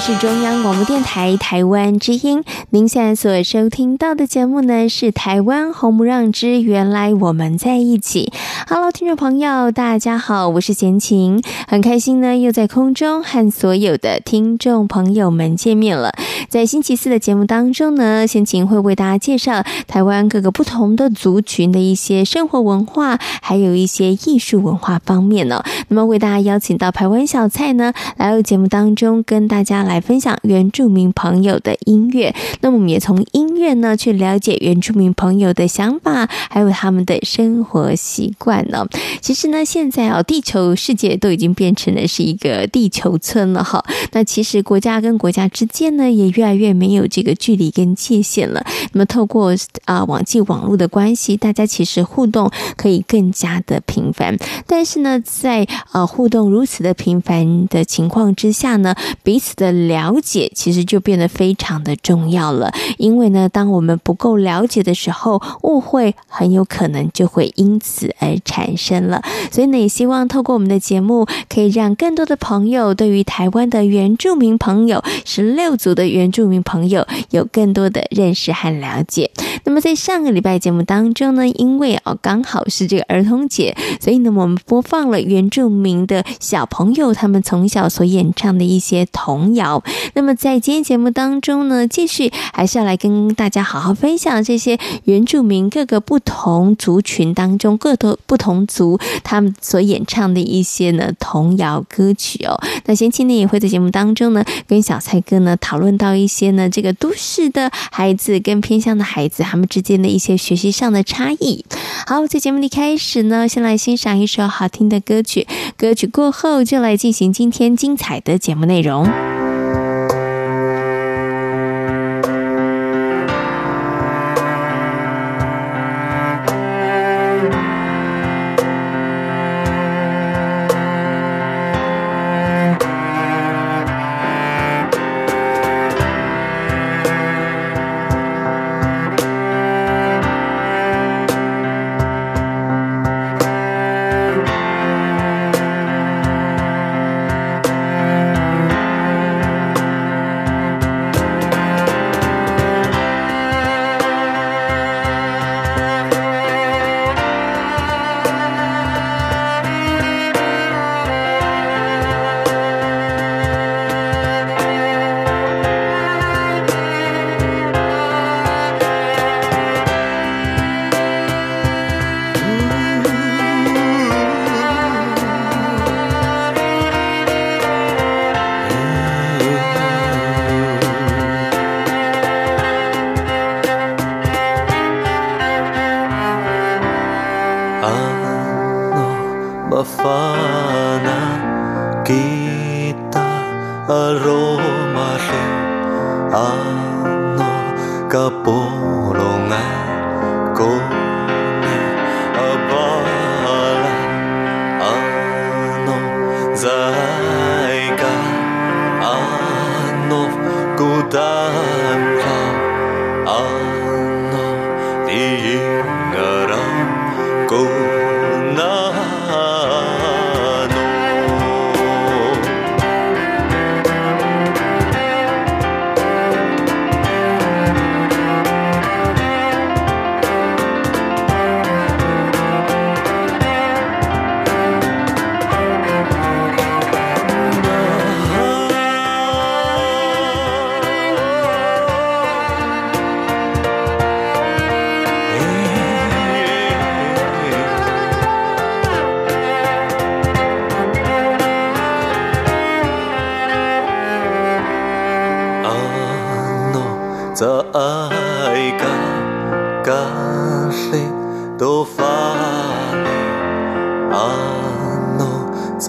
是中央广播电台台湾之音，您现在所收听到的节目呢是《台湾红不让之原来我们在一起》。Hello，听众朋友，大家好，我是贤琴，很开心呢又在空中和所有的听众朋友们见面了。在星期四的节目当中呢，贤琴会为大家介绍台湾各个不同的族群的一些生活文化，还有一些艺术文化方面呢。那么为大家邀请到台湾小蔡呢来到节目当中跟大家。来分享原住民朋友的音乐，那么我们也从音乐呢去了解原住民朋友的想法，还有他们的生活习惯呢。其实呢，现在啊，地球世界都已经变成了是一个地球村了哈。那其实国家跟国家之间呢，也越来越没有这个距离跟界限了。那么透过啊网际网络的关系，大家其实互动可以更加的频繁。但是呢，在呃互动如此的频繁的情况之下呢，彼此的了解其实就变得非常的重要了，因为呢，当我们不够了解的时候，误会很有可能就会因此而产生了。所以呢，也希望透过我们的节目，可以让更多的朋友对于台湾的原住民朋友、十六族的原原住民朋友有更多的认识和了解。那么在上个礼拜节目当中呢，因为哦刚好是这个儿童节，所以呢，我们播放了原住民的小朋友他们从小所演唱的一些童谣。那么在今天节目当中呢，继续还是要来跟大家好好分享这些原住民各个不同族群当中各个不同族他们所演唱的一些呢童谣歌曲哦。那先前呢也会在节目当中呢跟小蔡哥呢讨论到一些呢这个都市的孩子跟偏向的孩子他们之间的一些学习上的差异。好，在节目的开始呢，先来欣赏一首好听的歌曲，歌曲过后就来进行今天精彩的节目内容。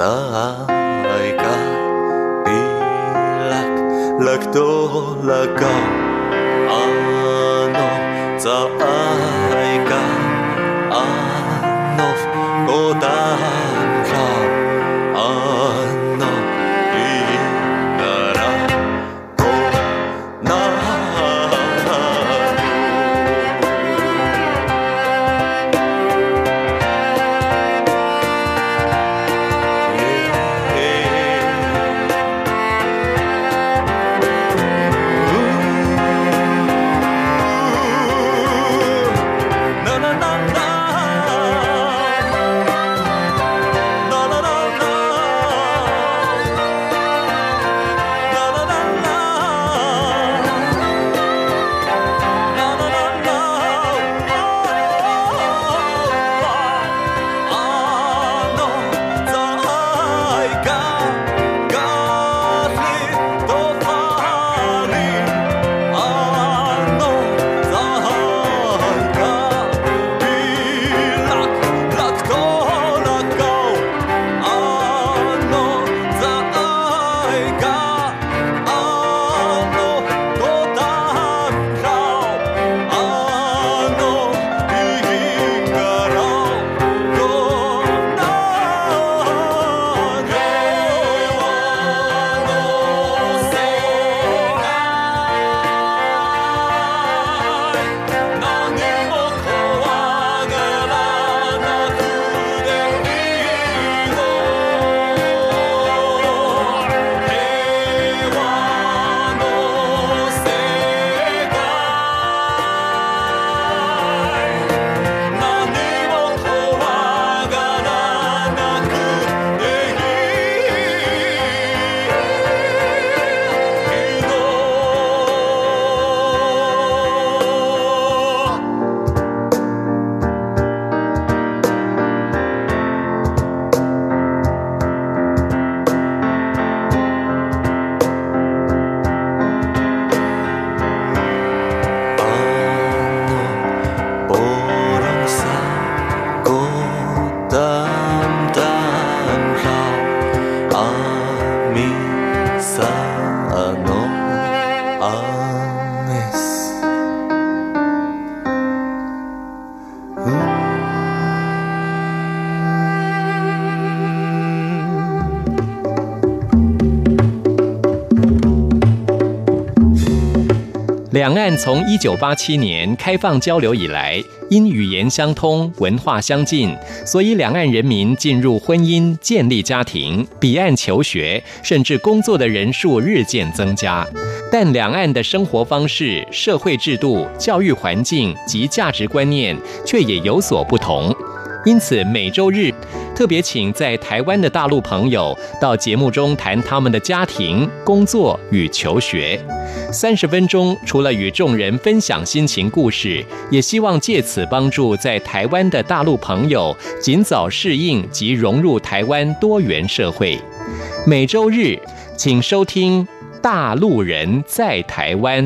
saika pilak lak to laka ano tsaan 两岸从一九八七年开放交流以来，因语言相通、文化相近，所以两岸人民进入婚姻、建立家庭、彼岸求学，甚至工作的人数日渐增加。但两岸的生活方式、社会制度、教育环境及价值观念却也有所不同。因此，每周日特别请在台湾的大陆朋友到节目中谈他们的家庭、工作与求学。三十分钟，除了与众人分享心情故事，也希望借此帮助在台湾的大陆朋友尽早适应及融入台湾多元社会。每周日，请收听《大陆人在台湾》。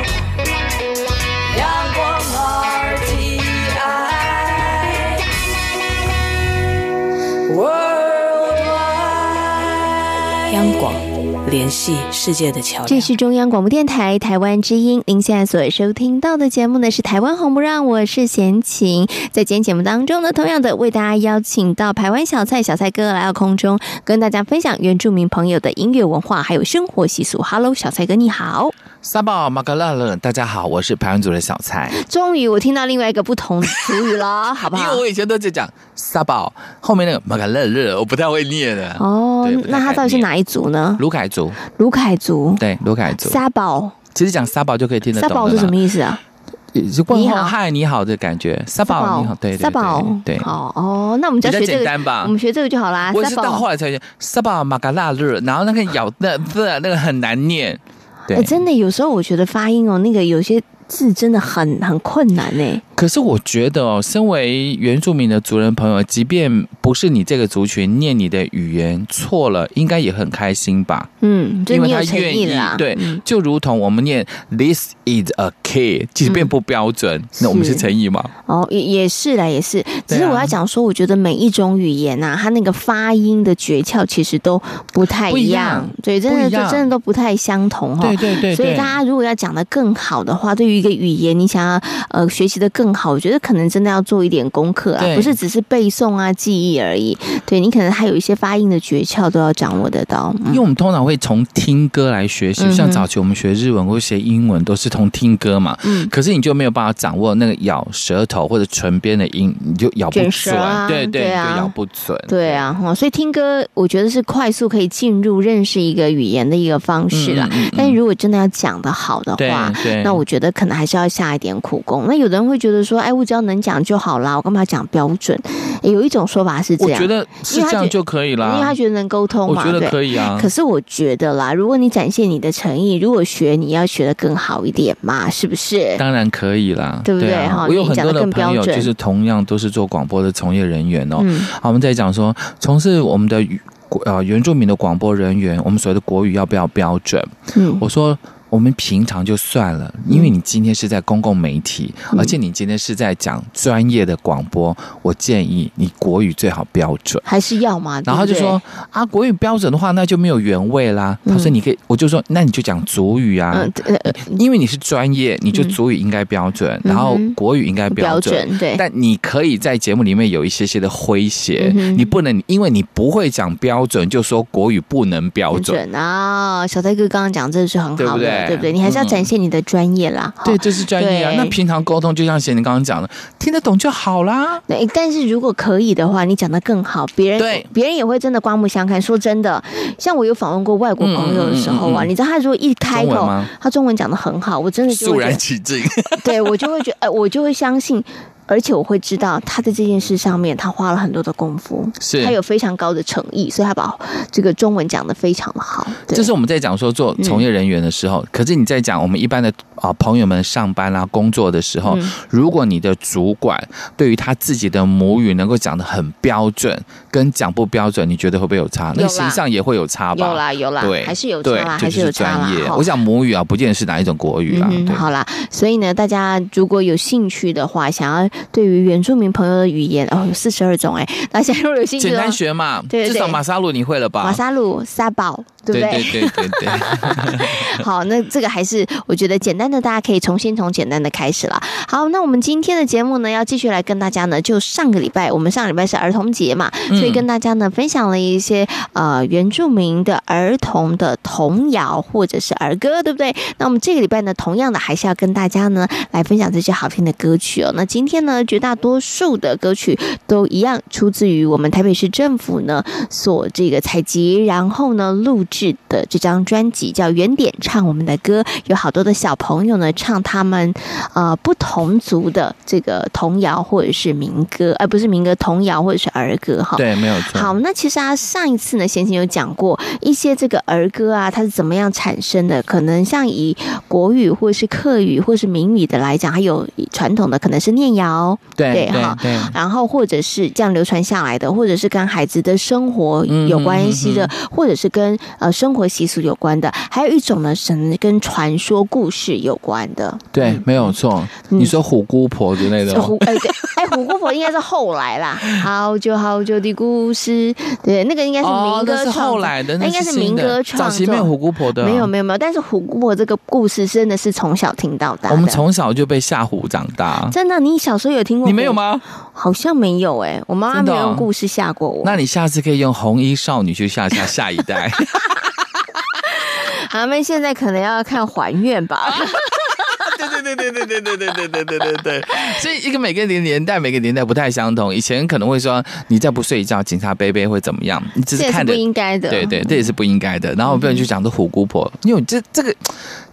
央广联系世界的桥。这是中央广播电台台湾之音，您现在所收听到的节目呢是《台湾红不让》，我是贤琴。在今天节目当中呢，同样的为大家邀请到台湾小蔡小蔡哥来到空中，跟大家分享原住民朋友的音乐文化还有生活习俗。Hello，小蔡哥你好。沙宝马格勒勒，大家好，我是排湾组的小蔡。终于我听到另外一个不同的词语了，好不好？因为我以前都在讲沙宝，后面那个马格勒勒，我不太会念的。哦，那他到底是哪一族呢？卢凯族。卢凯族。对，卢凯族。沙宝。其实讲沙宝就可以听得懂。沙宝是什么意思啊？是问候嗨你好的感觉。沙宝你好，对沙宝对。好哦，那我们就学这个简单吧。我们学这个就好啦。我是到后来才学沙宝马嘎辣日，然后那个咬那字那个很难念。对，真的有时候我觉得发音哦，那个有些字真的很很困难呢。可是我觉得哦，身为原住民的族人朋友，即便不是你这个族群，念你的语言错了，应该也很开心吧？嗯，因为他愿意啦对，嗯、就如同我们念 “this is a key”，即便不标准，嗯、那我们是诚意吗？哦，也也是啦，也是。只是我要讲说，我觉得每一种语言呐、啊，它那个发音的诀窍其实都不太一样，对，真的就真的都不太相同哈。对对对，对。所以大家如果要讲的更好的话，对于一个语言，你想要呃学习的更好，我觉得可能真的要做一点功课啊，不是只是背诵啊、记忆而已。对，你可能还有一些发音的诀窍都要掌握得到。因为我们通常会从听歌来学习，像早期我们学日文或学英文都是从听歌嘛。嗯。可是你就没有办法掌握那个咬舌头或者唇边的音，你就咬不准。啊、对对，对啊，就咬不准。对啊，所以听歌我觉得是快速可以进入认识一个语言的一个方式啦。嗯嗯嗯、但是如果真的要讲的好的话，那我觉得可能还是要下一点苦功。那有的人会觉得说，哎，我只要能讲就好啦，我干嘛讲标准？有一种说法是这样，我觉得是这样就可以啦，因为他觉得能沟通嘛，我觉得可以啊。可是我觉得啦，如果你展现你的诚意，如果学你要学的更好一点嘛，是不是？当然可以啦，对不对？哈、啊，我有很多的朋友就是同样都是做广播的从业人员哦。嗯，好，我们在讲说从事我们的呃原住民的广播人员，我们所谓的国语要不要标准？嗯，我说。我们平常就算了，因为你今天是在公共媒体，嗯、而且你今天是在讲专业的广播，我建议你国语最好标准，还是要吗？然后就说啊，国语标准的话，那就没有原味啦。嗯、他说你可以，我就说那你就讲族语啊，嗯呃、因为你是专业，你就族语应该标准，嗯、然后国语应该标准，标准对。但你可以在节目里面有一些些的诙谐，嗯、你不能因为你不会讲标准，就说国语不能标准啊。小戴哥刚刚讲这是很好的，对不对？对不对？你还是要展现你的专业啦。对，这是专业啊。那平常沟通，就像贤你刚刚讲的，听得懂就好啦。对，但是如果可以的话，你讲的更好，别人对别人也会真的刮目相看。说真的，像我有访问过外国朋友的时候啊，你知道他如果一开口，他中文讲的很好，我真的就肃然起敬。对，我就会觉得，呃，我就会相信。而且我会知道他在这件事上面，他花了很多的功夫，是他有非常高的诚意，所以他把这个中文讲的非常的好。这是我们在讲说做从业人员的时候，嗯、可是你在讲我们一般的啊朋友们上班啊工作的时候，嗯、如果你的主管对于他自己的母语能够讲的很标准，跟讲不标准，你觉得会不会有差？那个形象也会有差吧？有啦有啦，对，还是有差还是有差啦。我讲母语啊，不见得是哪一种国语啦。嗯、好啦，所以呢，大家如果有兴趣的话，想要。对于原住民朋友的语言哦，有四十二种哎，大家如果有兴趣，简单学嘛，对对对，至少马萨鲁你会了吧？马萨鲁、沙宝，对不对？对对对对对。好，那这个还是我觉得简单的，大家可以重新从简单的开始了。好，那我们今天的节目呢，要继续来跟大家呢，就上个礼拜，我们上个礼拜是儿童节嘛，所以跟大家呢分享了一些呃原住民的儿童的童谣或者是儿歌，对不对？那我们这个礼拜呢，同样的还是要跟大家呢来分享这些好听的歌曲哦。那今天呢，绝大多数的歌曲都一样，出自于我们台北市政府呢所这个采集，然后呢录制的这张专辑叫《原点唱我们的歌》，有好多的小朋友呢唱他们呃不同族的这个童谣或者是民歌，而、呃、不是民歌，童谣或者是儿歌哈。对，没有错。好，那其实啊，上一次呢，贤贤有讲过一些这个儿歌啊，它是怎么样产生的？可能像以国语或者是客语或是闽语的来讲，还有传统的可能是念谣。对哈，然后或者是这样流传下来的，或者是跟孩子的生活有关系的，或者是跟呃生活习俗有关的，还有一种呢是跟传说故事有关的。对，没有错。你说虎姑婆之类的，虎哎对，哎虎姑婆应该是后来啦。好久好久的故事，对，那个应该是民歌创后来的，那应该是民歌创作。早期没有虎姑婆的，没有没有没有。但是虎姑婆这个故事真的是从小听到大，我们从小就被吓唬长大。真的，你小时候有听过？你没有吗？好像没有哎、欸，我妈妈没有用故事吓过我。那你下次可以用红衣少女去吓吓下一代。他们现在可能要看还愿吧。对对对对对对对对对对。所以一个每个年年代每个年代不太相同。以前可能会说你再不睡觉，警察伯伯会怎么样？你只是看的不应该的，对对，这也是不应该的。然后不要去讲这虎姑婆，因为这这个。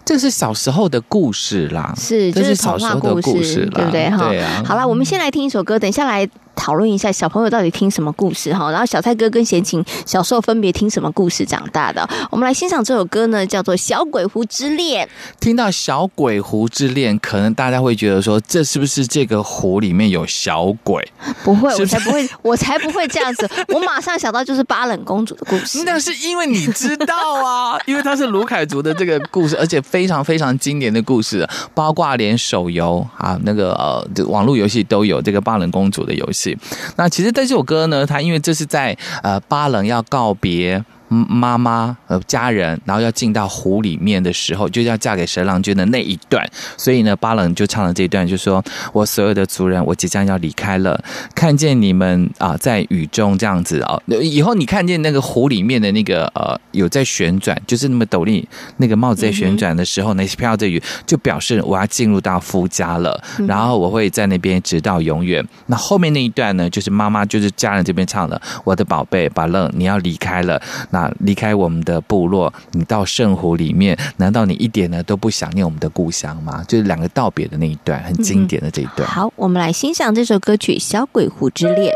这是小时候的故事啦，是，就是童话故事，事对不对？哈，对啊。好了，我们先来听一首歌，等一下来。讨论一下小朋友到底听什么故事哈，然后小蔡哥跟贤琴小时候分别听什么故事长大的？我们来欣赏这首歌呢，叫做《小鬼狐之恋》。听到《小鬼狐之恋》，可能大家会觉得说，这是不是这个湖里面有小鬼？不会，我才不会，我才不会这样子。我马上想到就是巴冷公主的故事。那是因为你知道啊，因为它是卢凯族的这个故事，而且非常非常经典的故事，包括连手游啊，那个呃，网络游戏都有这个巴冷公主的游戏。那其实这首歌呢，它因为这是在呃巴冷要告别。妈妈和家人，然后要进到湖里面的时候，就要嫁给蛇郎君的那一段。所以呢，巴冷就唱了这一段，就说：“我所有的族人，我即将要离开了。看见你们啊，在雨中这样子啊，以后你看见那个湖里面的那个呃，有在旋转，就是那么斗笠那个帽子在旋转的时候，那些飘着雨，就表示我要进入到夫家了。然后我会在那边直到永远。那后面那一段呢，就是妈妈就是家人这边唱的：我的宝贝巴冷，你要离开了。”啊！离开我们的部落，你到圣湖里面，难道你一点呢都不想念我们的故乡吗？就是两个道别的那一段，很经典的这一段。嗯、好，我们来欣赏这首歌曲《小鬼湖之恋》。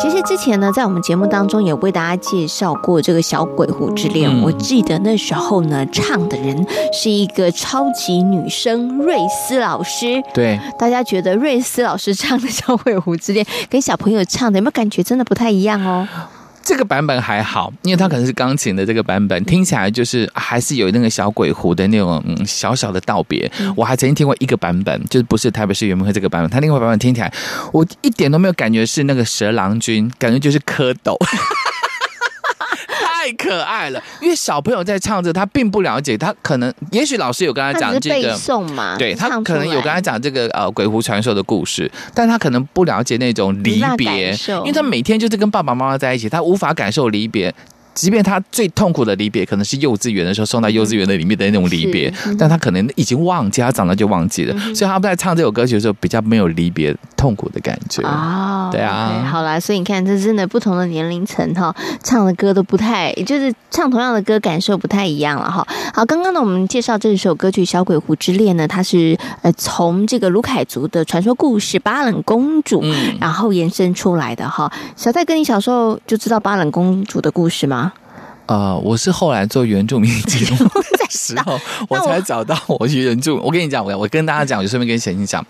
其实之前呢，在我们节目当中也为大家介绍过这个《小鬼狐之恋》。嗯，我记得那时候呢，唱的人是一个超级女声瑞斯老师。对，大家觉得瑞斯老师唱的《小鬼狐之恋》跟小朋友唱的有没有感觉真的不太一样哦？这个版本还好，因为它可能是钢琴的这个版本，听起来就是还是有那个小鬼狐的那种小小的道别。我还曾经听过一个版本，就是不是台北市圆明会这个版本，它另外版本听起来我一点都没有感觉是那个蛇郎君，感觉就是蝌蚪。太可爱了，因为小朋友在唱着，他并不了解，他可能也许老师有跟他讲这个背诵嘛，对他可能有跟他讲这个呃鬼狐传说的故事，但他可能不了解那种离别，因为他每天就是跟爸爸妈妈在一起，他无法感受离别。即便他最痛苦的离别，可能是幼稚园的时候送到幼稚园的里面的那种离别，嗯、但他可能已经忘记，他长大就忘记了，嗯、所以他们在唱这首歌曲的时候，比较没有离别痛苦的感觉。哦，对啊，okay, 好啦，所以你看，这真的不同的年龄层哈，唱的歌都不太，就是唱同样的歌，感受不太一样了哈。好，刚刚呢，我们介绍这首歌曲《小鬼狐之恋》呢，它是呃从这个卢凯族的传说故事巴冷公主，嗯、然后延伸出来的哈。小蔡哥，你小时候就知道巴冷公主的故事吗？呃，我是后来做原住民节目 的时候，我才找到我原住。我跟你讲，我我跟大家讲，我就顺便跟贤兴讲，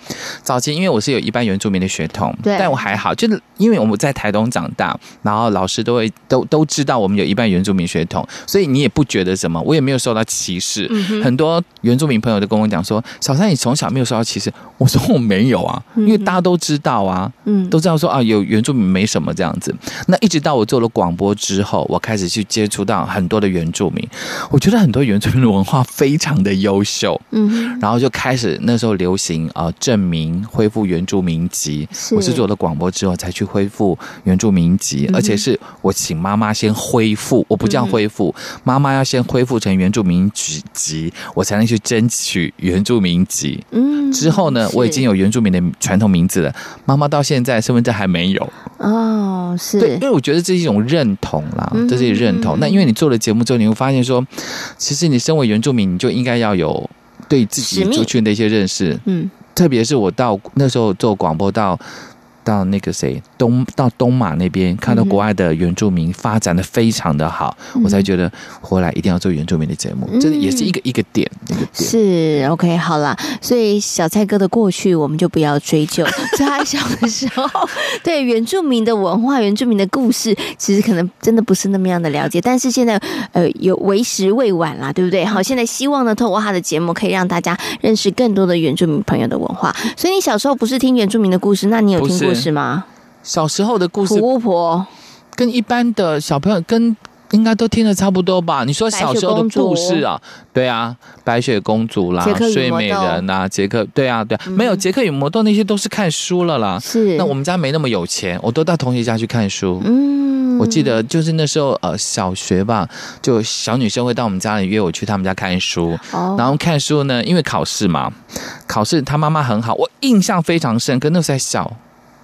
早期因为我是有一半原住民的血统，对，但我还好，就是因为我们在台东长大，然后老师都会都都知道我们有一半原住民血统，所以你也不觉得什么，我也没有受到歧视。嗯、很多原住民朋友都跟我讲说，小三你从小没有受到歧视，我说我没有啊，因为大家都知道啊，嗯，都知道说啊有原住民没什么这样子。那一直到我做了广播之后，我开始去接触到。很多的原住民，我觉得很多原住民的文化非常的优秀，嗯，然后就开始那时候流行啊，正、呃、名恢复原住民籍。是我是做了广播之后才去恢复原住民籍，嗯、而且是我请妈妈先恢复，我不叫恢复，妈妈、嗯、要先恢复成原住民籍，我才能去争取原住民籍。嗯，之后呢，我已经有原住民的传统名字了，妈妈到现在身份证还没有。哦，是对，因为我觉得这是一种认同啦，嗯、这是一种认同。那因为你做了节目之后，你会发现说，其实你身为原住民，你就应该要有对自己族群的一些认识。嗯，特别是我到那时候做广播到。到那个谁东到东马那边，看到国外的原住民发展的非常的好，嗯、我才觉得回来一定要做原住民的节目，这、嗯、也是一个一个点，一个点。是 OK 好啦，所以小蔡哥的过去我们就不要追究，在他小的时候，对原住民的文化、原住民的故事，其实可能真的不是那么样的了解，但是现在呃有为时未晚啦，对不对？好，现在希望呢，透过他的节目，可以让大家认识更多的原住民朋友的文化。所以你小时候不是听原住民的故事，那你有听过？是吗？小时候的故事，巫婆跟一般的小朋友跟应该都听得差不多吧？你说小时候的故事啊？对啊，白雪公主啦，睡美人呐，杰克，对啊，对啊，没有杰克与魔豆那些都是看书了啦。是，那我们家没那么有钱，我都到同学家去看书。嗯，我记得就是那时候呃，小学吧，就小女生会到我们家里约我去他们家看书。哦，然后看书呢，因为考试嘛，考试她妈妈很好，我印象非常深，跟那时候还小。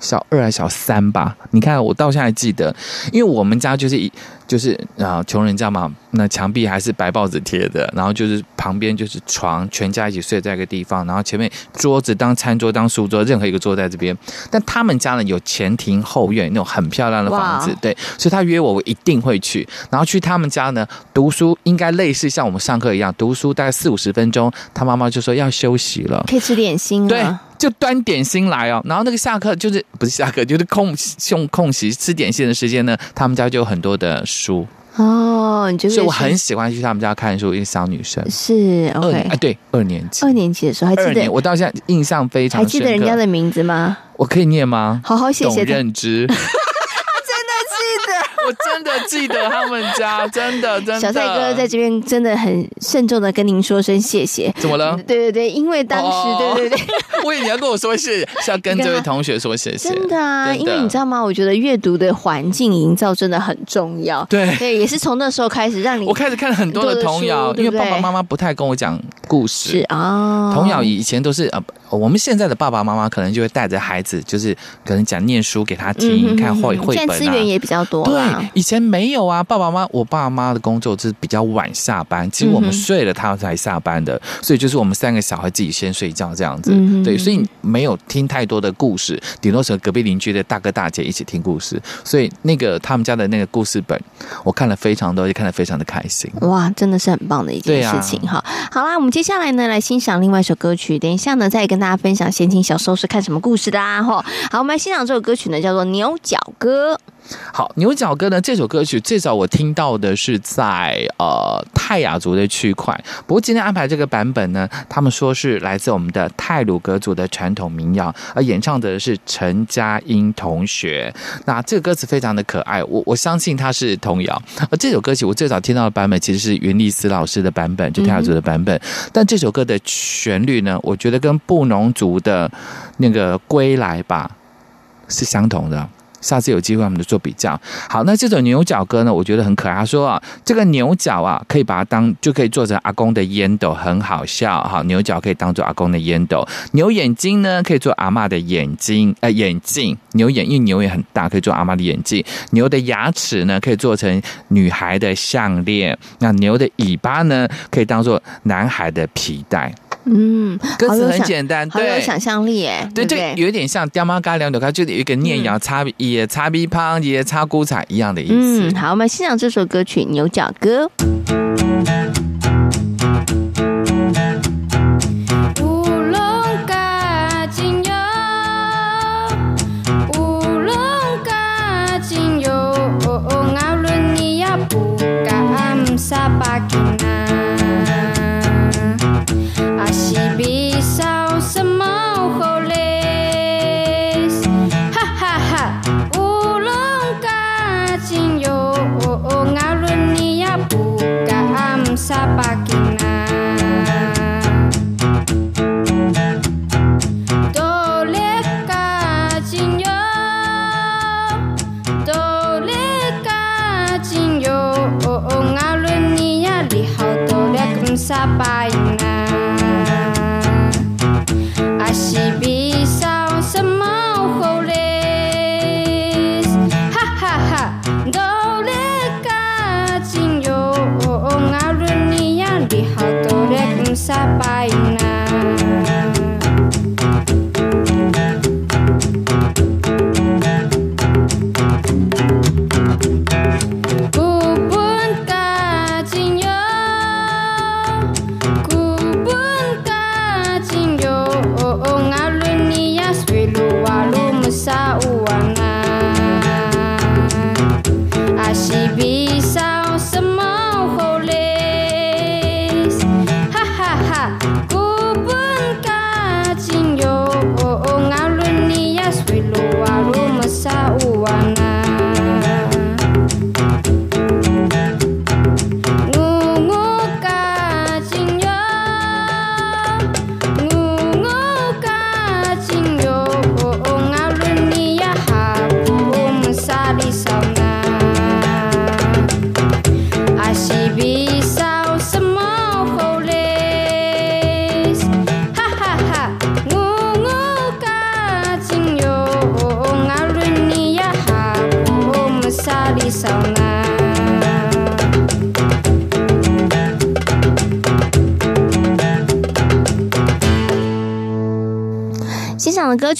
小二还是小三吧？你看，我到现在还记得，因为我们家就是一。就是啊，穷人家嘛，那墙壁还是白报纸贴的，然后就是旁边就是床，全家一起睡在一个地方，然后前面桌子当餐桌当书桌，任何一个桌在这边。但他们家呢有前庭后院那种很漂亮的房子对，所以他约我，我一定会去。然后去他们家呢读书，应该类似像我们上课一样读书，大概四五十分钟，他妈妈就说要休息了，可以吃点心了，对，就端点心来哦。然后那个下课就是不是下课，就是空用空隙吃点心的时间呢，他们家就有很多的。书哦，你觉得？所以我很喜欢去他们家看书，一个小女生是 OK，哎，对，二年级，二年级的时候还记得，我到现在印象非常深刻。还记得人家的名字吗？我可以念吗？好好写写。董认知。我真的记得他们家，真的真的。小蔡哥在这边真的很慎重的跟您说声谢谢。怎么了？对对对，因为当时、哦、对对对，我以为你要跟我说谢谢，是要跟这位同学说谢谢。真的啊，的因为你知道吗？我觉得阅读的环境营造真的很重要。对对，也是从那时候开始让你。我开始看了很多的童谣，因为爸爸妈妈不太跟我讲故事。是啊，哦、童谣以前都是呃我们现在的爸爸妈妈可能就会带着孩子，就是可能讲念书给他听，嗯、看绘绘本啊。现在资源也比较多。对，以前没有啊。爸爸妈妈，我爸妈的工作就是比较晚下班，其实我们睡了他才下班的，嗯、所以就是我们三个小孩自己先睡觉这样子。嗯、对，所以没有听太多的故事，顶多是隔壁邻居的大哥大姐一起听故事。所以那个他们家的那个故事本，我看了非常多，也看得非常的开心。哇，真的是很棒的一件事情哈。啊、好啦，我们接下来呢来欣赏另外一首歌曲，等一下呢再跟跟大家分享先。小时候是看什么故事的啊？哈，好，我们来欣赏这首歌曲呢，叫做《牛角歌》。好，牛角歌呢？这首歌曲最早我听到的是在呃泰雅族的区块，不过今天安排这个版本呢，他们说是来自我们的泰鲁格族的传统民谣，而演唱的是陈佳音同学。那这个歌词非常的可爱，我我相信它是童谣。而这首歌曲我最早听到的版本其实是云丽丝老师的版本，就泰雅族的版本。但这首歌的旋律呢，我觉得跟布农族的那个归来吧是相同的。下次有机会我们就做比较。好，那这首牛角歌呢，我觉得很可爱。他说啊，这个牛角啊，可以把它当就可以做成阿公的烟斗，很好笑。好，牛角可以当做阿公的烟斗。牛眼睛呢，可以做阿嬷的眼睛，呃，眼镜。牛眼，因为牛也很大，可以做阿嬷的眼镜。牛的牙齿呢，可以做成女孩的项链。那牛的尾巴呢，可以当做男孩的皮带。嗯，歌词很简单，好有想象力哎，对就，有点像爹妈嘎两朵开，就有一个念谣擦也擦鼻旁也擦姑彩一样的意思。嗯，好，我们欣赏这首歌曲《牛角歌》。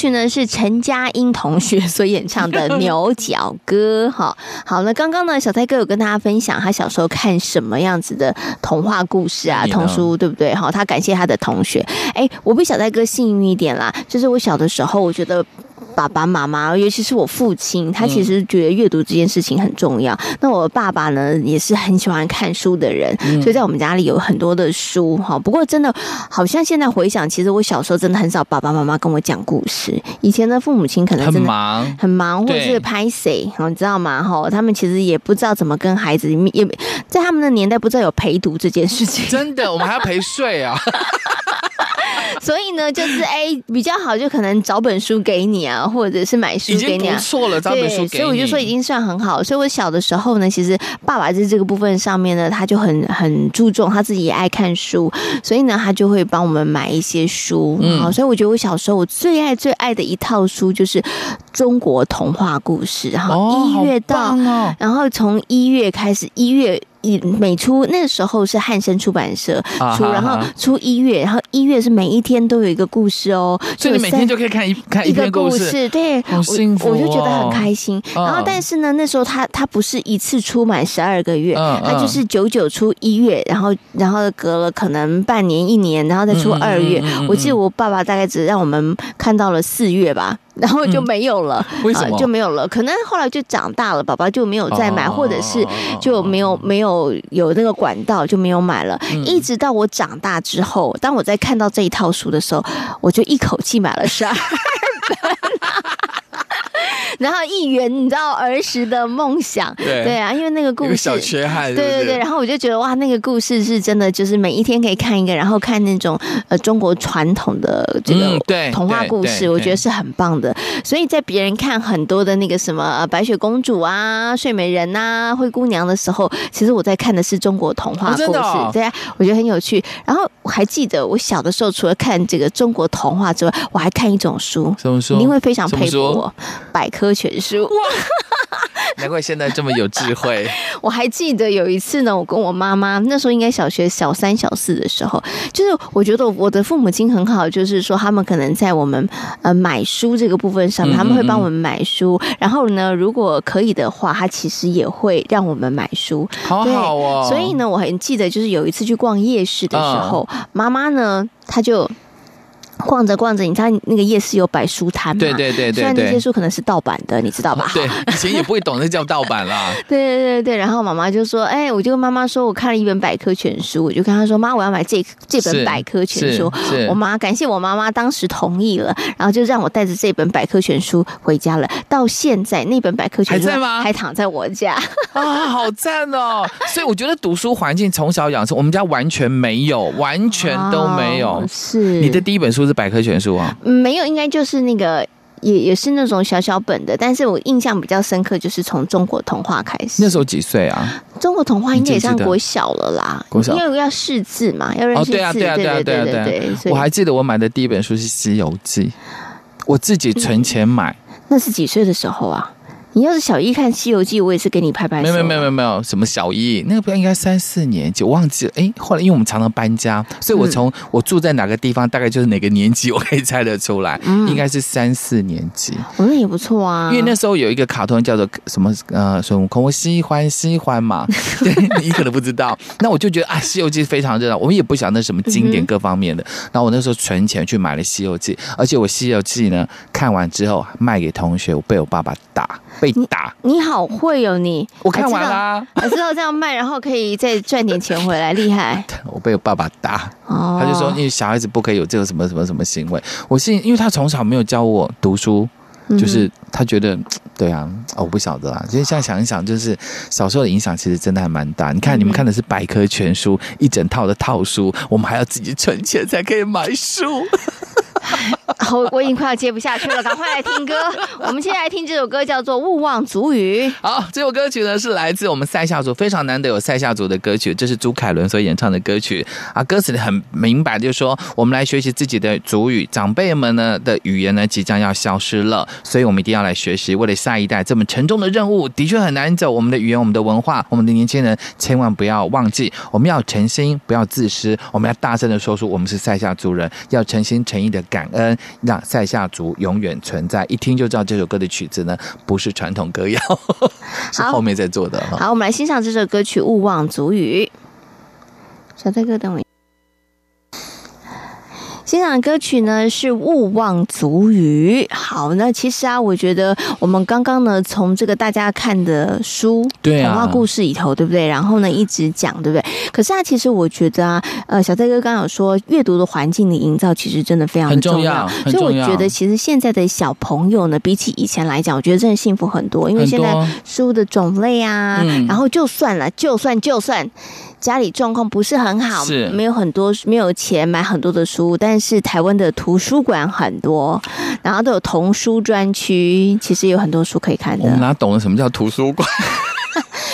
曲呢是陈佳音同学 所演唱的《牛角歌》哈，好，那刚刚呢小蔡哥有跟大家分享他小时候看什么样子的童话故事啊童书对不对哈？他感谢他的同学，哎，我比小蔡哥幸运一点啦，就是我小的时候我觉得。爸爸妈妈，尤其是我父亲，他其实觉得阅读这件事情很重要。嗯、那我爸爸呢，也是很喜欢看书的人，嗯、所以在我们家里有很多的书哈。不过真的，好像现在回想，其实我小时候真的很少爸爸妈妈跟我讲故事。以前的父母亲可能真的很忙，很忙，或者是拍谁，你知道吗？哈，他们其实也不知道怎么跟孩子，也在他们的年代不知道有陪读这件事情。真的，我们还要陪睡啊。所以呢，就是哎，比较好，就可能找本书给你啊，或者是买书给你啊，错了，找本书给你。所以我就说已经算很好。所以我小的时候呢，其实爸爸在这个部分上面呢，他就很很注重，他自己也爱看书，所以呢，他就会帮我们买一些书。嗯，所以我觉得我小时候我最爱最爱的一套书就是中国童话故事，然后一月到，哦、然后从一月开始，一月。每出那个时候是汉生出版社出，然后出一月，然后一月是每一天都有一个故事哦，所以你每天就可以看一看一个故事，对，好幸福，我就觉得很开心。然后但是呢，那时候他他不是一次出满十二个月，他就是九九出一月，然后然后隔了可能半年一年，然后再出二月。我记得我爸爸大概只让我们看到了四月吧。然后就没有了，为什么、呃、就没有了？可能后来就长大了，宝宝就没有再买，或者是就没有没有有那个管道就没有买了。一直到我长大之后，当我在看到这一套书的时候，我就一口气买了十二本。然后一圆，你知道儿时的梦想，对对啊，因为那个故事小缺憾，对对对。然后我就觉得哇，那个故事是真的，就是每一天可以看一个，然后看那种呃中国传统的这个对童话故事，我觉得是很棒的。所以在别人看很多的那个什么白雪公主啊、睡美人呐、灰姑娘的时候，其实我在看的是中国童话故事，对啊，我觉得很有趣。然后我还记得我小的时候，除了看这个中国童话之外，我还看一种书，什么书？你一定会非常佩服我，百科全书。哇，难怪现在这么有智慧。我还记得有一次呢，我跟我妈妈那时候应该小学小三小四的时候，就是我觉得我的父母亲很好，就是说他们可能在我们呃买书这个部分上面，他们会帮我们买书，然后呢，如果可以的话，他其实也会让我们买书。好好哦。所以呢，我很记得就是有一次去逛夜市的时候，妈妈呢，她就。逛着逛着，你知道那个夜市有摆书摊嘛？对对对对，虽然那些书可能是盗版的，你知道吧？对，以前也不会懂那叫盗版啦。对对对对，然后妈妈就说：“哎，我就跟妈妈说，我看了一本百科全书，我就跟她说，妈，我要买这这本百科全书。”我妈感谢我妈妈当时同意了，然后就让我带着这本百科全书回家了。到现在那本百科全书还在吗？还躺在我家啊，好赞哦！所以我觉得读书环境从小养成，我们家完全没有，完全都没有。是你的第一本书。是百科全书啊？没有，应该就是那个，也也是那种小小本的。但是我印象比较深刻，就是从中国童话开始。那时候几岁啊？中国童话应该也上国小了啦，国小，因为要识字嘛，要认识字。对啊，对啊，对啊，对啊，对啊。我还记得我买的第一本书是《西游记》，我自己存钱买。那是几岁的时候啊？你要是小一看《西游记》，我也是给你拍拍手。没有没有没有没有什么小一，那个不应该三四年级，我忘记了。哎，后来因为我们常常搬家，所以我从我住在哪个地方，大概就是哪个年级，我可以猜得出来，嗯、应该是三四年级。我，那也不错啊。因为那时候有一个卡通叫做什么呃孙悟空，我喜欢喜欢嘛，对，你可能不知道。那我就觉得啊，《西游记》非常热闹，我们也不晓得那什么经典各方面的。嗯、然后我那时候存钱去买了《西游记》，而且我《西游记》呢看完之后卖给同学，我被我爸爸打，被打。你，你好会哦，你我看完啦，我知道这样卖，然后可以再赚点钱回来，厉害。我被我爸爸打，他就说，因为小孩子不可以有这个什么什么什么行为。我是因为他从小没有教我读书，就是他觉得对啊，我不晓得啊。其实现在想一想，就是小时候的影响其实真的还蛮大。你看你们看的是百科全书，一整套的套书，我们还要自己存钱才可以买书。好，我已经快要接不下去了，赶快来听歌。我们现在来听这首歌，叫做《勿忘祖语》。好，这首歌曲呢是来自我们赛夏族，非常难得有赛夏族的歌曲，这是朱凯伦所演唱的歌曲啊。歌词里很明白，就是说我们来学习自己的族语，长辈们呢的语言呢即将要消失了，所以我们一定要来学习，为了下一代这么沉重的任务，的确很难走。我们的语言、我们的文化、我们的年轻人，千万不要忘记，我们要诚心，不要自私，我们要大声的说出我们是赛夏族人，要诚心诚意的感恩。让塞夏族永远存在，一听就知道这首歌的曲子呢，不是传统歌谣，是后面在做的。好，我们来欣赏这首歌曲《勿忘族语》。小帅哥，等我。欣赏的歌曲呢是《勿忘足语》。好，那其实啊，我觉得我们刚刚呢从这个大家看的书、对啊、童话故事里头，对不对？然后呢一直讲，对不对？可是啊，其实我觉得啊，呃，小蔡哥刚刚有说，阅读的环境的营造其实真的非常重要。重要，所以我觉得，其实现在的小朋友呢，比起以前来讲，我觉得真的幸福很多，因为现在书的种类啊，嗯、然后就算了，就算就算。家里状况不是很好，是没有很多没有钱买很多的书，但是台湾的图书馆很多，然后都有童书专区，其实有很多书可以看的。我们哪懂得什么叫图书馆？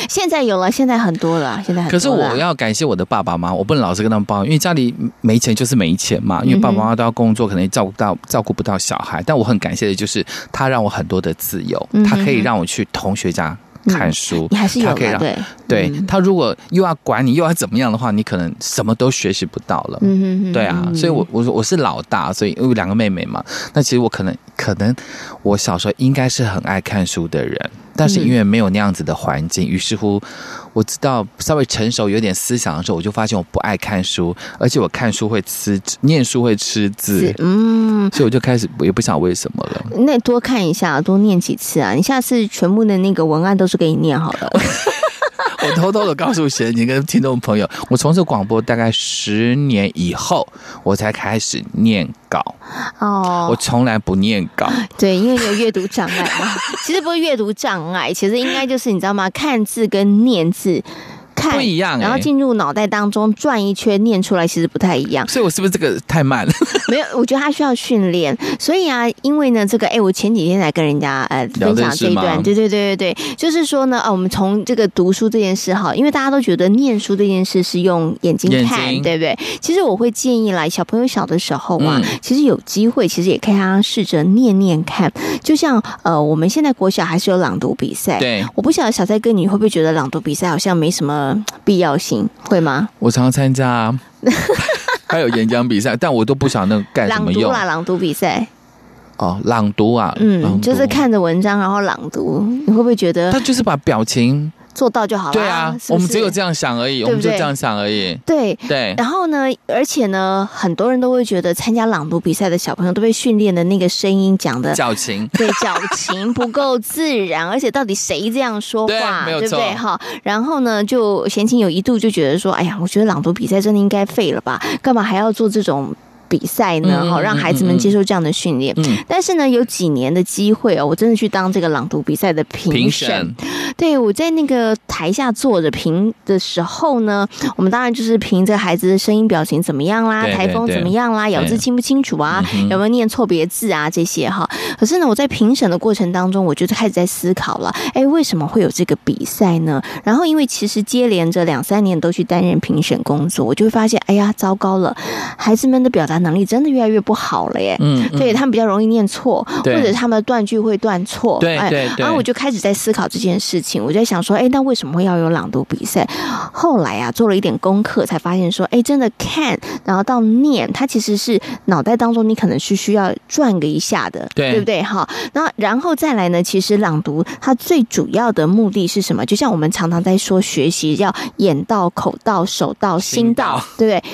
现在有了，现在很多了，现在很多了。可是我要感谢我的爸爸妈妈，我不能老是跟他们抱怨，因为家里没钱就是没钱嘛。因为爸爸妈妈都要工作，可能照顾到照顾不到小孩。但我很感谢的就是他让我很多的自由，他可以让我去同学家。看书，嗯、你还是有，他可以让对对、嗯、他如果又要管你，又要怎么样的话，你可能什么都学习不到了。对啊，所以我我说我是老大，所以因为两个妹妹嘛，那其实我可能可能我小时候应该是很爱看书的人，但是因为没有那样子的环境，于、嗯、是乎。我知道稍微成熟有点思想的时候，我就发现我不爱看书，而且我看书会吃，念书会吃字，嗯，所以我就开始也不想为什么了。那多看一下，多念几次啊！你下次全部的那个文案都是给你念好了。我偷偷的告诉贤你跟听众朋友，我从事广播大概十年以后，我才开始念稿。哦，我从来不念稿。对，因为你有阅读障碍嘛。其实不是阅读障碍，其实应该就是你知道吗？看字跟念字。不一样、欸，然后进入脑袋当中转一圈，念出来其实不太一样。所以我是不是这个太慢了？没有，我觉得他需要训练。所以啊，因为呢，这个哎，我前几天才跟人家呃分享这一段，对对对对对，就是说呢，啊，我们从这个读书这件事哈，因为大家都觉得念书这件事是用眼睛看，睛对不对？其实我会建议来小朋友小的时候啊，嗯、其实有机会，其实也可以让他试着念念看。就像呃，我们现在国小还是有朗读比赛，对，我不晓得小蔡哥你会不会觉得朗读比赛好像没什么。必要性会吗？我常常参加、啊，还有演讲比赛，但我都不晓得那干什么用。朗读啦，朗读比赛。哦，朗读啊，嗯，就是看着文章然后朗读，你会不会觉得？他就是把表情。做到就好了。对啊，是是我们只有这样想而已，对对我们就这样想而已。对对。然后呢，而且呢，很多人都会觉得参加朗读比赛的小朋友都被训练的那个声音讲的矫情，对，矫情不够自然。而且到底谁这样说话，对，对不对？哈。然后呢，就贤青有一度就觉得说，哎呀，我觉得朗读比赛真的应该废了吧？干嘛还要做这种？比赛呢，好让孩子们接受这样的训练。嗯，但是呢，有几年的机会哦，我真的去当这个朗读比赛的评审。对，我在那个台下坐着评的时候呢，我们当然就是凭着孩子的声音表情怎么样啦，台风怎么样啦，咬字清不清楚啊，有没有念错别字啊这些哈。可是呢，我在评审的过程当中，我就开始在思考了，哎，为什么会有这个比赛呢？然后因为其实接连着两三年都去担任评审工作，我就会发现，哎呀，糟糕了，孩子们的表达。能力真的越来越不好了耶，嗯，嗯对他们比较容易念错，或者他们的断句会断错，对对对。然后我就开始在思考这件事情，我在想说，哎，那为什么会要有朗读比赛？后来啊，做了一点功课，才发现说，哎，真的看，然后到念，它其实是脑袋当中你可能是需要转个一下的，对，对不对？哈，那然后再来呢，其实朗读它最主要的目的是什么？就像我们常常在说，学习要眼到、口到、手到、心到，心到对不对？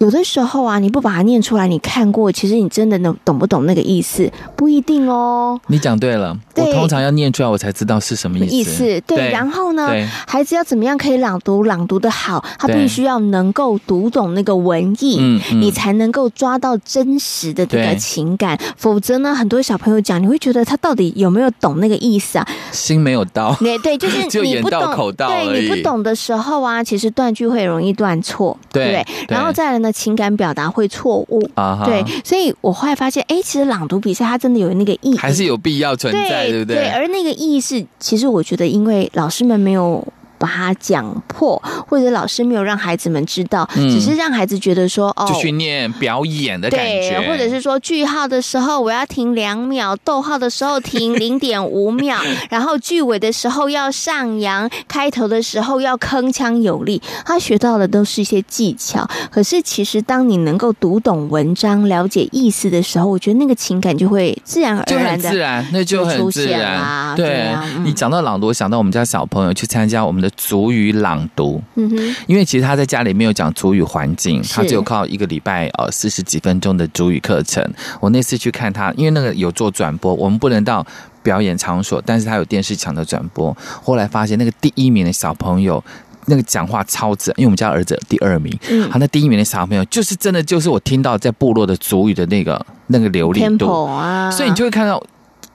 有的时候啊，你不把它念出来，你看过，其实你真的能懂不懂那个意思，不一定哦。你讲对了，对我通常要念出来，我才知道是什么意思。意思对，对然后呢，孩子要怎么样可以朗读，朗读的好，他必须要能够读懂那个文意，嗯，你才能够抓到真实的这个情感。否则呢，很多小朋友讲，你会觉得他到底有没有懂那个意思啊？心没有到。对对，就是 你不懂，到口到对，你不懂的时候啊，其实断句会容易断错，对不对？然后再来呢？情感表达会错误啊，对，所以我后来发现，哎，其实朗读比赛它真的有那个意义，还是有必要存在，对，对不对？对，而那个意义是，其实我觉得，因为老师们没有。把它讲破，或者老师没有让孩子们知道，嗯、只是让孩子觉得说哦，就去念表演的感觉，或者是说句号的时候我要停两秒，逗号的时候停 零点五秒，然后句尾的时候要上扬，开头的时候要铿锵有力。他学到的都是一些技巧，可是其实当你能够读懂文章、了解意思的时候，我觉得那个情感就会自然而然的自然，那就很自然。对，你讲到朗读，想到我们家小朋友去参加我们的。族语朗读，嗯哼，因为其实他在家里没有讲族语环境，他只有靠一个礼拜呃四十几分钟的族语课程。我那次去看他，因为那个有做转播，我们不能到表演场所，但是他有电视墙的转播。后来发现那个第一名的小朋友，那个讲话超自然，因为我们家儿子第二名，嗯，他那第一名的小朋友就是真的就是我听到在部落的族语的那个那个流利度啊，所以你就会看到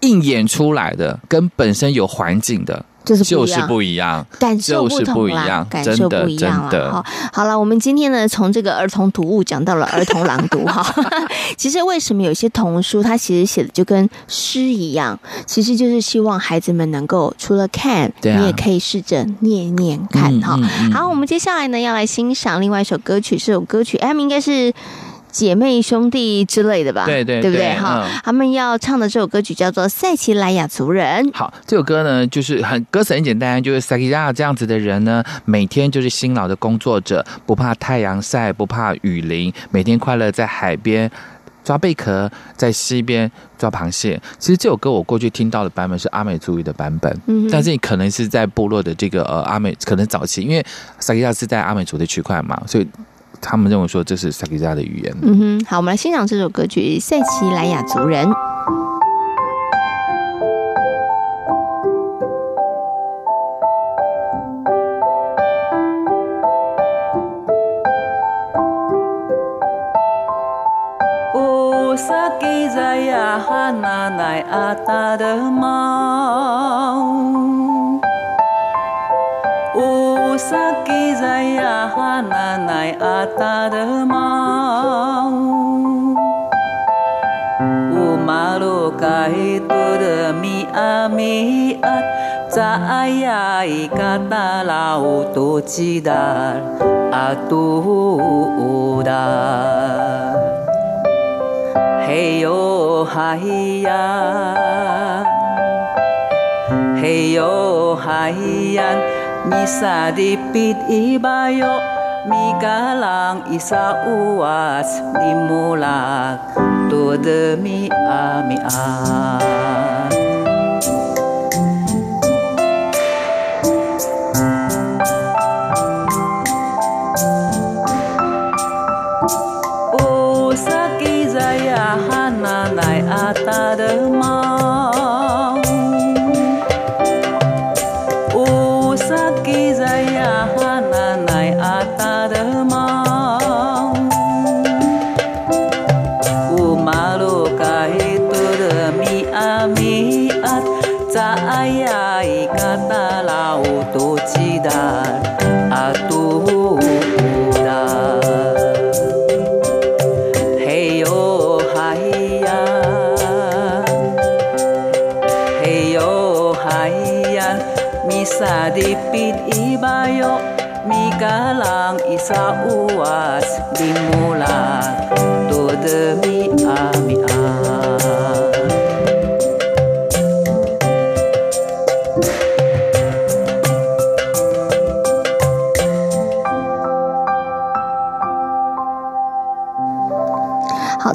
应演出来的跟本身有环境的。就是就是不一样，感受不同啦，感受不一样了。好，好了，我们今天呢，从这个儿童读物讲到了儿童朗读哈。其实为什么有些童书它其实写的就跟诗一样，其实就是希望孩子们能够除了看，你也可以试着念念看哈。好，我们接下来呢要来欣赏另外一首歌曲，这首歌曲 M 应该是。姐妹兄弟之类的吧，对对对不对？哈、嗯，他们要唱的这首歌曲叫做《塞奇莱雅族人》。好，这首歌呢，就是很歌词很简单，就是塞奇莱雅这样子的人呢，每天就是辛劳的工作者，不怕太阳晒，不怕雨淋，每天快乐在海边抓贝壳，在溪边抓螃蟹。其实这首歌我过去听到的版本是阿美族语的版本，嗯，但是你可能是在部落的这个呃阿美，可能早期，因为赛奇莱雅是在阿美族的区块嘛，所以。他们认为说这是赛奇莱雅的语言。嗯哼，好，我们来欣赏这首歌曲《塞奇莱雅族人》。乌萨基在呀哈那奈阿达的猫。乌萨基在呀哈那奈阿达的猫，乌马鲁盖多的米阿米阿，在呀伊嘎达拉乌多吉达阿杜达，嘿哟嗨呀，嘿哟嗨呀。米萨的比伊巴哟，米嘎朗伊萨乌瓦斯里木拉多 dan atuh kuda ya. heyo hayan heyo hayan misa dipit ibayo mikalang isa uas dimula to demi ami ah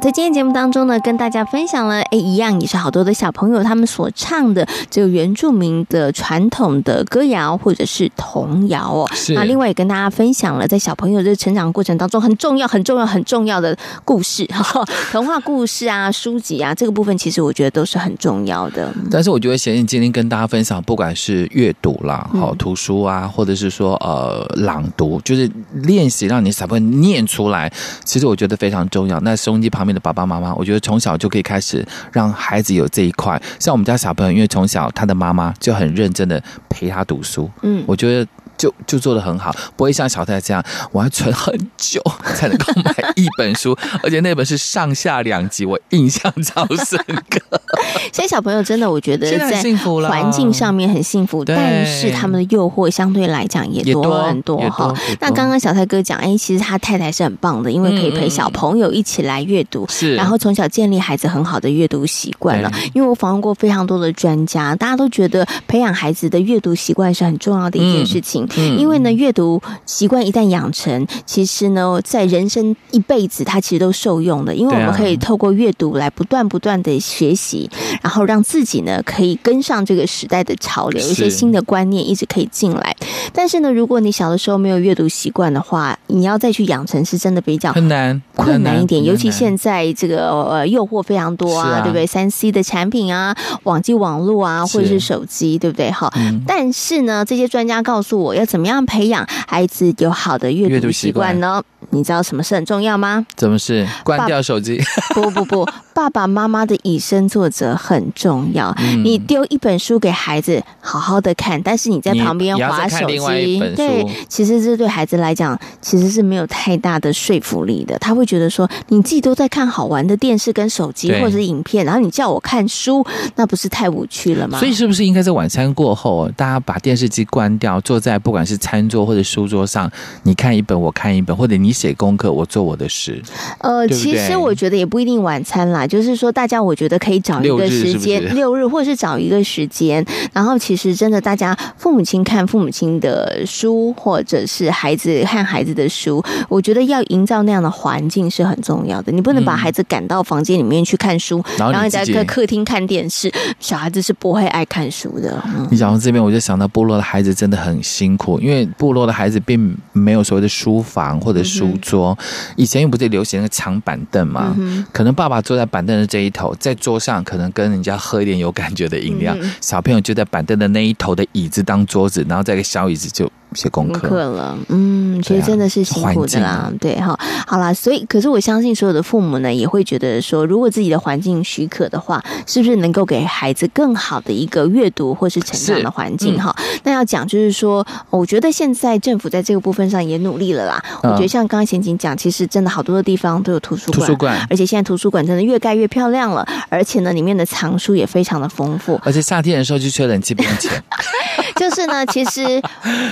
在今天节目当中呢，跟大家分享了，哎，一样也是好多的小朋友他们所唱的这个原住民的传统的歌谣或者是童谣哦。是。那另外也跟大家分享了，在小朋友这个成长过程当中很重要、很重要、很重要的故事，哈，童话故事啊、书籍啊，这个部分其实我觉得都是很重要的。但是我觉得贤贤今天跟大家分享，不管是阅读啦、好图书啊，或者是说呃朗读，就是练习让你小朋友念出来，其实我觉得非常重要。那收音机旁边。的爸爸妈妈，我觉得从小就可以开始让孩子有这一块。像我们家小朋友，因为从小他的妈妈就很认真的陪他读书，嗯，我觉得。就就做的很好，不会像小泰这样，我要存很久才能够买一本书，而且那本是上下两集，我印象超深刻。现在小朋友真的，我觉得在环境上面很幸福，但是他们的诱惑相对来讲也多很多哈。那刚刚小泰哥讲，哎，其实他太太是很棒的，因为可以陪小朋友一起来阅读，是，然后从小建立孩子很好的阅读习惯了。因为我访问过非常多的专家，大家都觉得培养孩子的阅读习惯是很重要的一件事情。嗯，因为呢，阅读习惯一旦养成，其实呢，在人生一辈子，它其实都受用的。因为我们可以透过阅读来不断不断的学习，然后让自己呢可以跟上这个时代的潮流，一些新的观念一直可以进来。但是呢，如果你小的时候没有阅读习惯的话，你要再去养成是真的比较困难困难一点。尤其现在这个呃诱惑非常多啊，啊对不对？三 C 的产品啊，网际网络啊，或者是手机，对不对？好，嗯、但是呢，这些专家告诉我要怎么样培养孩子有好的阅读习惯呢？你知道什么是很重要吗？怎么是？关掉手机？不不不，爸爸妈妈的以身作则很重要。嗯、你丢一本书给孩子，好好的看，但是你在旁边划手机，对，其实这对孩子来讲，其实是没有太大的说服力的。他会觉得说，你自己都在看好玩的电视跟手机或者是影片，然后你叫我看书，那不是太无趣了吗？所以是不是应该在晚餐过后，大家把电视机关掉，坐在不管是餐桌或者书桌上，你看一本，我看一本，或者你写功课，我做我的事。呃，对对其实我觉得也不一定晚餐啦，就是说大家我觉得可以找一个时间，六日，或者是找一个时间，然后其实真的大家父母亲看父母亲的书，或者是孩子看孩子的书，我觉得要营造那样的环境是很重要的。你不能把孩子赶到房间里面去看书，嗯、然后你在客厅看电视，小孩子是不会爱看书的。嗯、你讲到这边，我就想到部落的孩子真的很辛苦，因为部落的孩子并没有所谓的书房或者书桌，嗯、以前又不是流行那个长板凳嘛，嗯、可能爸爸坐在板凳的这一头，在桌上可能跟人家喝一点有感觉的饮料，嗯、小朋友就在板凳的那一头的椅子当桌子，然后再一个小椅子就。写功课。了，嗯，其实真的是辛苦的啦，对哈、啊，好啦，所以可是我相信所有的父母呢，也会觉得说，如果自己的环境许可的话，是不是能够给孩子更好的一个阅读或是成长的环境哈？嗯、那要讲就是说，我觉得现在政府在这个部分上也努力了啦。嗯、我觉得像刚刚贤讲，其实真的好多的地方都有图书馆，图书馆，而且现在图书馆真的越盖越漂亮了，而且呢，里面的藏书也非常的丰富，而且夏天的时候就吹冷气不用钱。就是呢，其实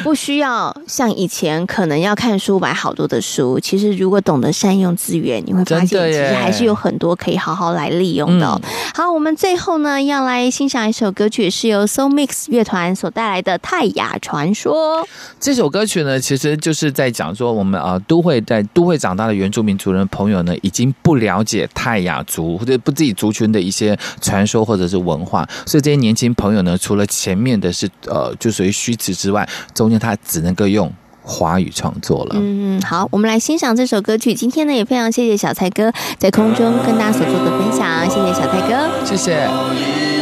不需要像以前可能要看书买好多的书。其实如果懂得善用资源，你会发现其实还是有很多可以好好来利用的。嗯、好，我们最后呢要来欣赏一首歌曲，是由 So Mix 乐团所带来的《泰雅传说》。这首歌曲呢，其实就是在讲说，我们呃都会在都会长大的原住民族人朋友呢，已经不了解泰雅族或者不自己族群的一些传说或者是文化，所以这些年轻朋友呢，除了前面的是呃。就属于虚词之外，中间他只能够用华语创作了。嗯，好，我们来欣赏这首歌曲。今天呢，也非常谢谢小蔡哥在空中跟大家所做的分享，谢谢小蔡哥，谢谢。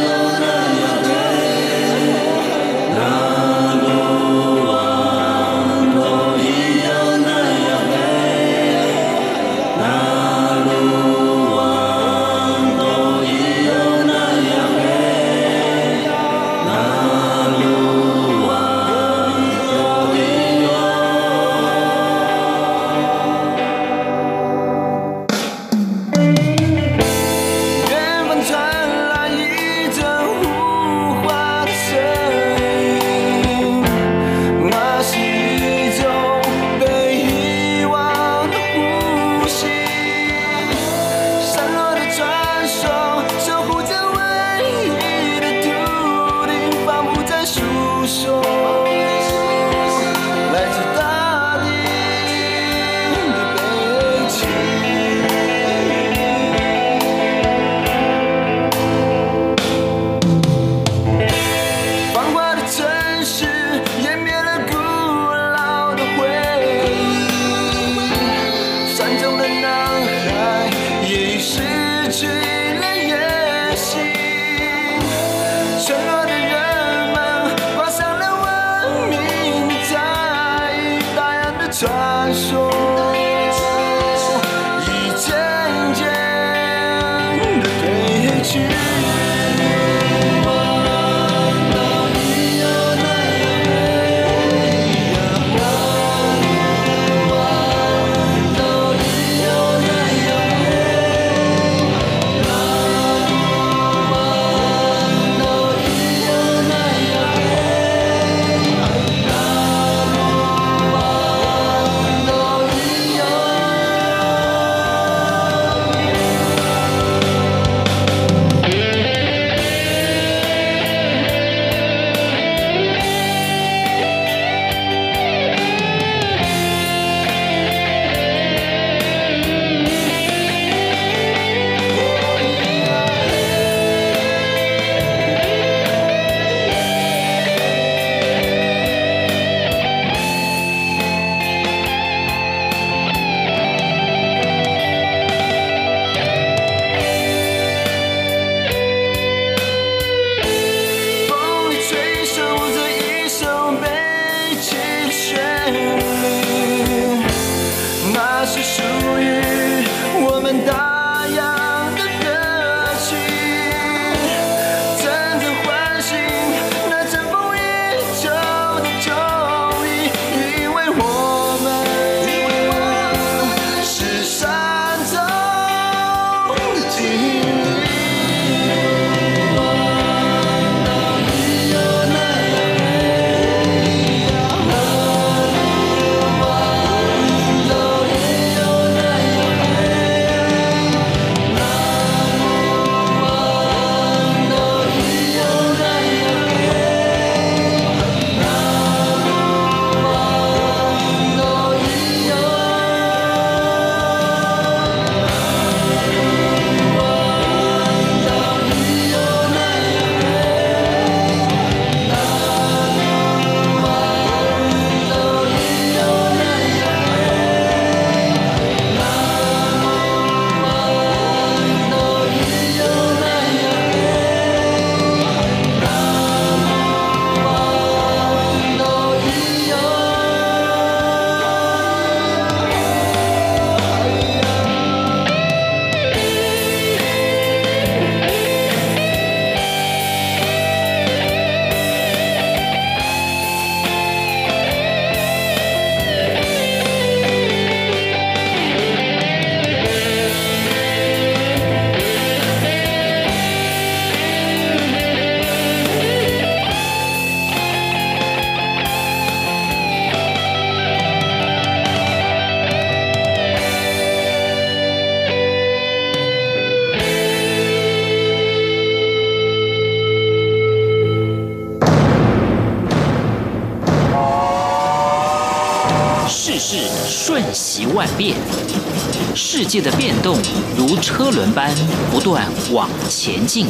界的变动如车轮般不断往前进。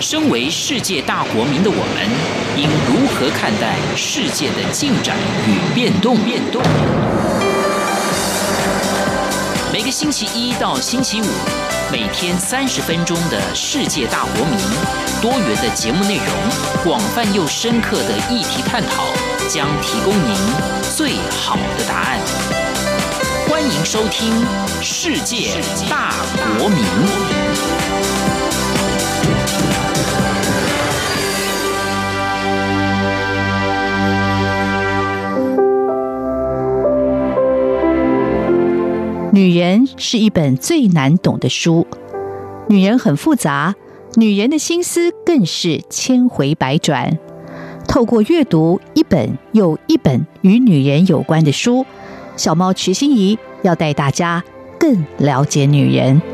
身为世界大国民的我们，应如何看待世界的进展与变动？变动。每个星期一到星期五，每天三十分钟的世界大国民，多元的节目内容，广泛又深刻的议题探讨，将提供您最好的答案。欢迎收听《世界大国民》。女人是一本最难懂的书，女人很复杂，女人的心思更是千回百转。透过阅读一本又一本与女人有关的书，小猫瞿欣怡要带大家更了解女人。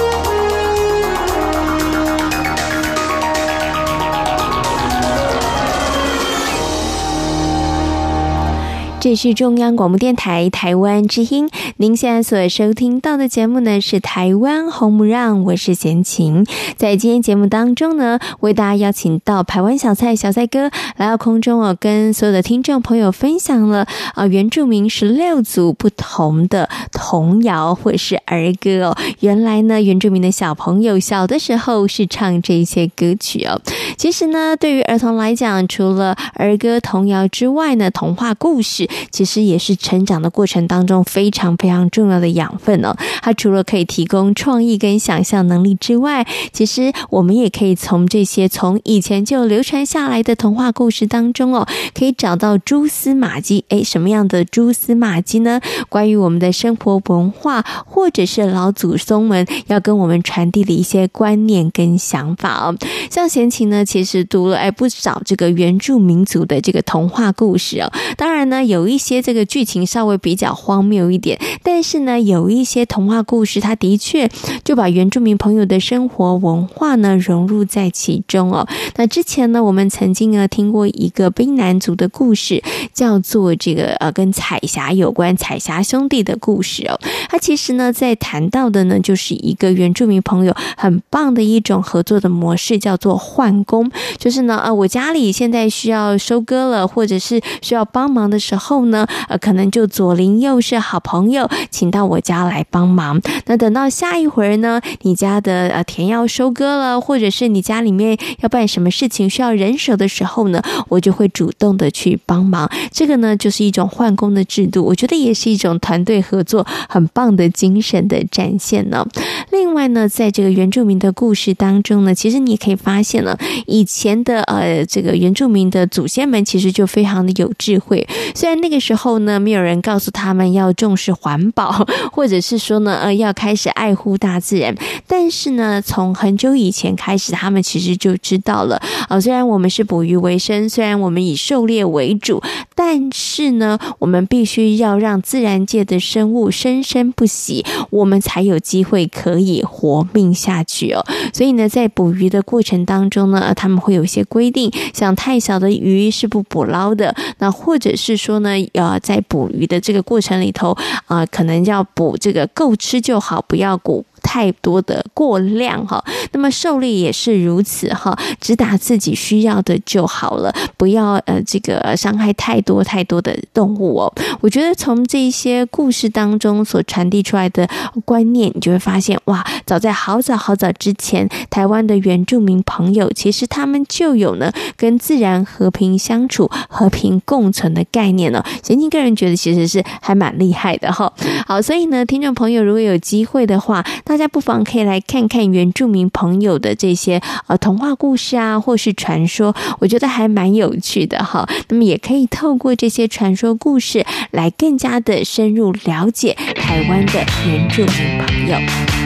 这是中央广播电台台湾之音，您现在所收听到的节目呢是台湾红不让，我是贤琴。在今天节目当中呢，为大家邀请到台湾小蔡小蔡哥来到空中哦，跟所有的听众朋友分享了啊原住民十六组不同的童谣或是儿歌哦。原来呢，原住民的小朋友小的时候是唱这些歌曲哦。其实呢，对于儿童来讲，除了儿歌童谣之外呢，童话故事。其实也是成长的过程当中非常非常重要的养分哦。它除了可以提供创意跟想象能力之外，其实我们也可以从这些从以前就流传下来的童话故事当中哦，可以找到蛛丝马迹。诶，什么样的蛛丝马迹呢？关于我们的生活文化，或者是老祖宗们要跟我们传递的一些观念跟想法哦。像贤琴呢，其实读了诶不少这个原住民族的这个童话故事哦。当然呢，有。有一些这个剧情稍微比较荒谬一点，但是呢，有一些童话故事，它的确就把原住民朋友的生活文化呢融入在其中哦。那之前呢，我们曾经呢听过一个卑南族的故事，叫做这个呃跟彩霞有关，彩霞兄弟的故事哦。它其实呢在谈到的呢，就是一个原住民朋友很棒的一种合作的模式，叫做换工，就是呢呃我家里现在需要收割了，或者是需要帮忙的时候。后呢，呃，可能就左邻右舍好朋友，请到我家来帮忙。那等到下一回呢，你家的呃田要收割了，或者是你家里面要办什么事情需要人手的时候呢，我就会主动的去帮忙。这个呢，就是一种换工的制度，我觉得也是一种团队合作很棒的精神的展现呢。另外呢，在这个原住民的故事当中呢，其实你可以发现了，以前的呃这个原住民的祖先们其实就非常的有智慧，虽然。那个时候呢，没有人告诉他们要重视环保，或者是说呢，呃，要开始爱护大自然。但是呢，从很久以前开始，他们其实就知道了。啊、虽然我们是捕鱼为生，虽然我们以狩猎为主，但是呢，我们必须要让自然界的生物生生不息，我们才有机会可以活命下去哦。所以呢，在捕鱼的过程当中呢，他们会有一些规定，像太小的鱼是不捕捞的，那或者是说呢。呃，在捕鱼的这个过程里头，啊、呃，可能要捕这个够吃就好，不要捕太多的过量哈。那么狩猎也是如此哈，只打自己需要的就好了，不要呃这个伤害太多太多的动物哦。我觉得从这些故事当中所传递出来的观念，你就会发现哇，早在好早好早之前，台湾的原住民朋友其实他们就有呢跟自然和平相处、和平共存的概念哦。贤青个人觉得其实是还蛮厉害的哈。好，所以呢，听众朋友如果有机会的话，大家不妨可以来看看原住民朋友的这些呃童话故事啊，或是传说，我觉得还蛮有趣的哈。那么也可以透过这些传说故事来更加的深入了解台湾的原住民朋友。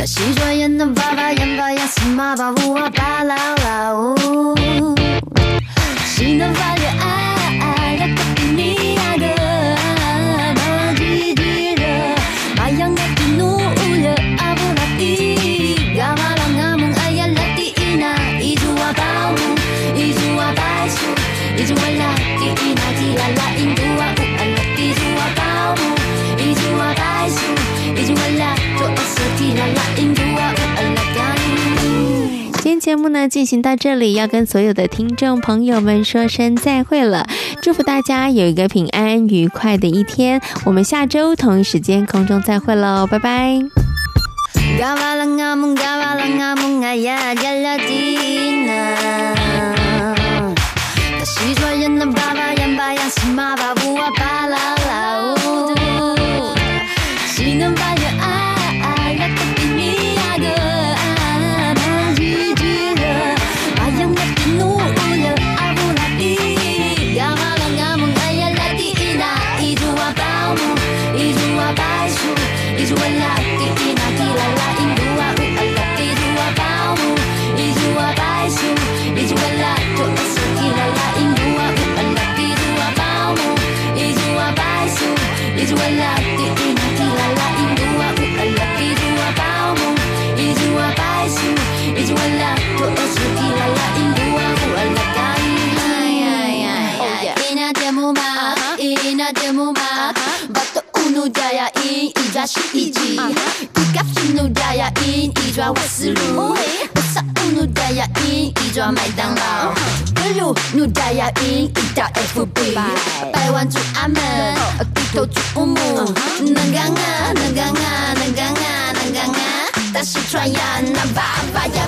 Kasih doyan, nampak ayam, 的法律爱节目呢进行到这里，要跟所有的听众朋友们说声再会了。祝福大家有一个平安愉快的一天。我们下周同一时间空中再会喽，拜拜。洗衣机，一卡愤怒大牙印，一抓我思路。我撒愤怒大牙印，一抓麦当劳。不如怒大牙印，一打 FBI。百万主阿门，我低头就 umu。נגanga，נגanga，נגanga，נגanga，大四川呀，那爸爸呀。